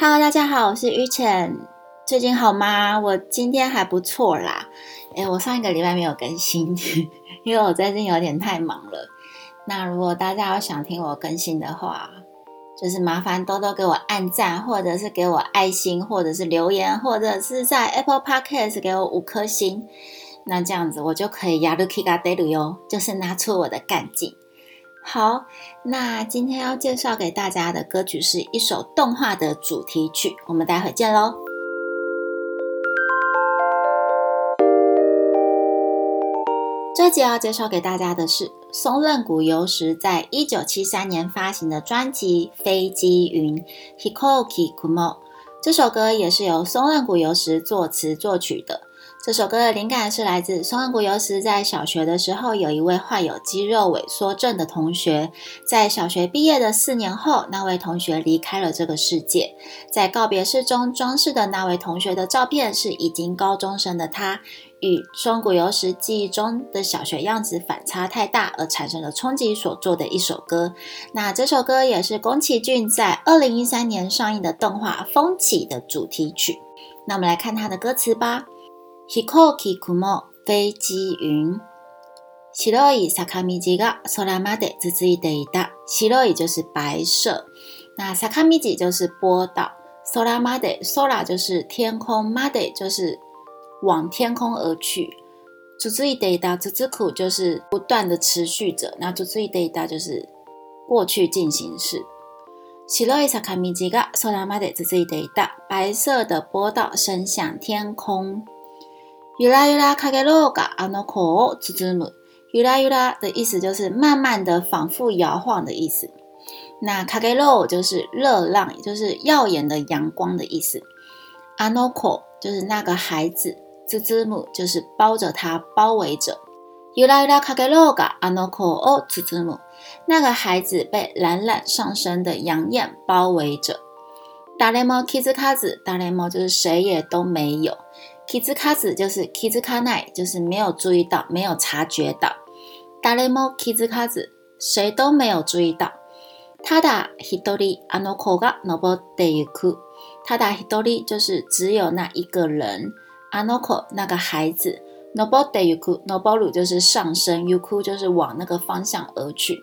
Hello，大家好，我是于浅。最近好吗？我今天还不错啦。诶，我上一个礼拜没有更新，因为我最近有点太忙了。那如果大家有想听我更新的话，就是麻烦多多给我按赞，或者是给我爱心，或者是留言，或者是在 Apple Podcast 给我五颗星。那这样子我就可以 yaruki ga deru 哟，就是拿出我的干劲。好，那今天要介绍给大家的歌曲是一首动画的主题曲，我们待会见喽。这集要介绍给大家的是松任谷由实在一九七三年发行的专辑《飞机云》（Hikoki Kumo）。这首歌也是由松任谷由实作词作曲的。这首歌的灵感是来自松任谷由实在小学的时候，有一位患有肌肉萎缩症的同学。在小学毕业的四年后，那位同学离开了这个世界。在告别式中装饰的那位同学的照片，是已经高中生的他，与松谷由实记忆中的小学样子反差太大，而产生了冲击所做的一首歌。那这首歌也是宫崎骏在二零一三年上映的动画《风起》的主题曲。那我们来看它的歌词吧。飛行機雲、飛機雲。白い坂道が空まで続いていた。白い就是白色，那坂道就是坡道。空まで、空就是天空，まで就是往天空而去。続いていた、続く就是不断的持续着。那続いていた就是过去进行式。白い坂道が空まで続いていた。白色的坡道伸向天空。 ゆらゆらかげろがあの子を包む。ゆらゆら的意思就是慢慢的、反复摇晃的意思。那かげろ就是热浪，也就是耀眼的阳光的意思。あの子就是那个孩子，包む就是包着他、包围着。ゆらゆらかげろがあの子を包む。那个孩子被冉冉上升的阳焰包围着。誰も気づかず、誰も就是谁也都没有。 kizu kazu 就是 kizu kanai，就是没有注意到，没有察觉到。daremo kizu kazu，谁都没有注意到。ただ一人あの子が登ってゆく。ただ一人就是只有那一个人。あの子那个孩子。登ってゆく。登る就是上升，ゆく就是往那个方向而去。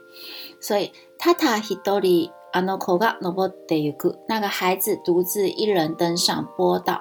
所以ただ一人あの子が登ってゆく。那个孩子独自一人登上坡道。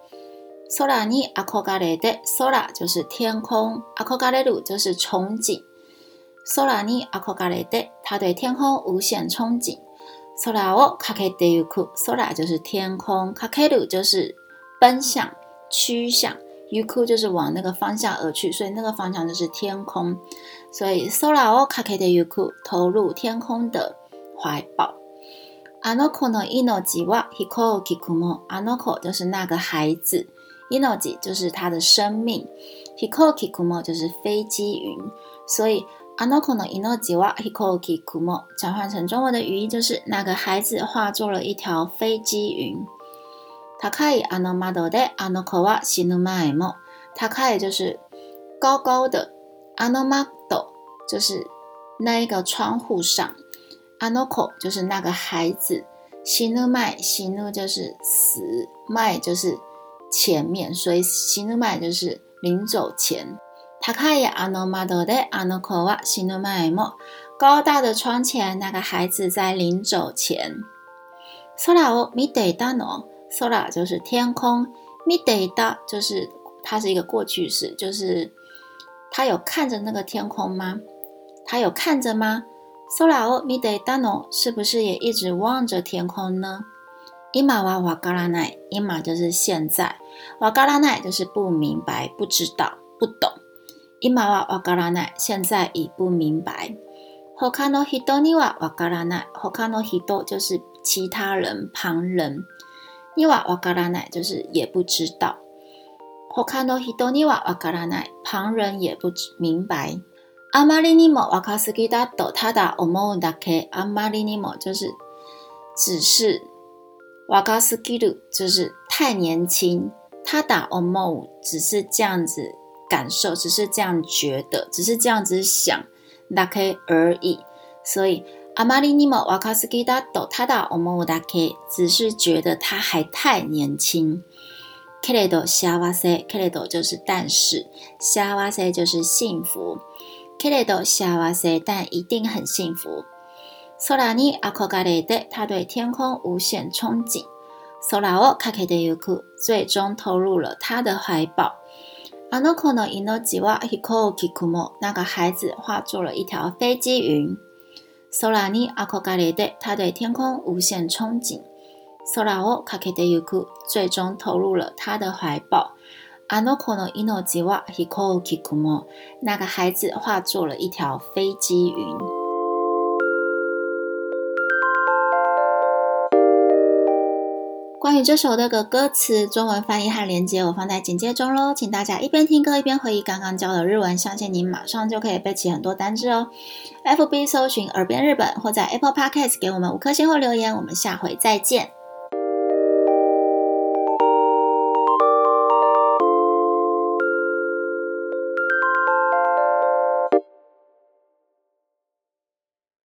空に憧れて、空就是天空，憧れる就是憧憬。空に憧れて，他对天空无限憧憬。空をかけてゆく，空就是天空，かける就是奔向、趋向，ゆく就是往那个方向而去，所以那个方向就是天空。所以空をかけてゆく，投入天空的怀抱。あの子の命は飛行機雲。あの子就是那个孩子。 Inoji 就是他的生命，hikoki kumo 就是飞机云，所以 anoko no inoji wa hikoki kumo 转换成中文的语义就是那个孩子化作了一条飞机云。takai ano mado de anoko wa shinu mae mo takai 就是高高的，ano mado 就是那一个窗户上，anoko 就是那个孩子，shinu mae shinu 就是死，mae 就是。前面，所以死ぬ前就是临走前。高いあの窓であの子は死ぬ前も高大的窗前，那个孩子在临走前。空を見ていたの。空就是天空，見ていた就是它是一个过去式，就是他有看着那个天空吗？他有看着吗？空を見ていたの是不是也一直望着天空呢？今はわからない。今就是现在。 わからない就是不明白、不知道、不懂。今はわからない。现在已不明白。他の人にはわからない。他の人就是其他人、旁人。にはわからない就是也不知道。 他の人にはわからない。旁人也不明白。あまりにも若すぎだとただ思うだけ。あまりにも就是只是若すぎる就是太年轻。 他打思う只是这样子感受，只是这样觉得，只是这样子想だけ而已。所以あまりにも若すぎだとただ思うだけ，只是觉得他还太年轻。けれど幸せ、けれど就是但是、幸せ就是幸福。けれど幸せ、但一定很幸福。空に憧れて、他对天空无限憧憬。 空をかけてゆく、最终投入了他的怀抱。あの子の命は飛行機雲、那个孩子化作了一条飞机云。空に憧れて、他对天空无限憧憬。空をかけてゆく，最终投入了他的怀抱。あの子の命は飛行機雲，那个孩子化作了一条飞机云。 关于这首歌的歌词、中文翻译和连接，我放在简介中喽，请大家一边听歌一边回忆刚刚教的日文，相信你马上就可以背起很多单字哦。FB 搜寻“耳边日本”或在 Apple Podcast 给我们五颗星后留言，我们下回再见。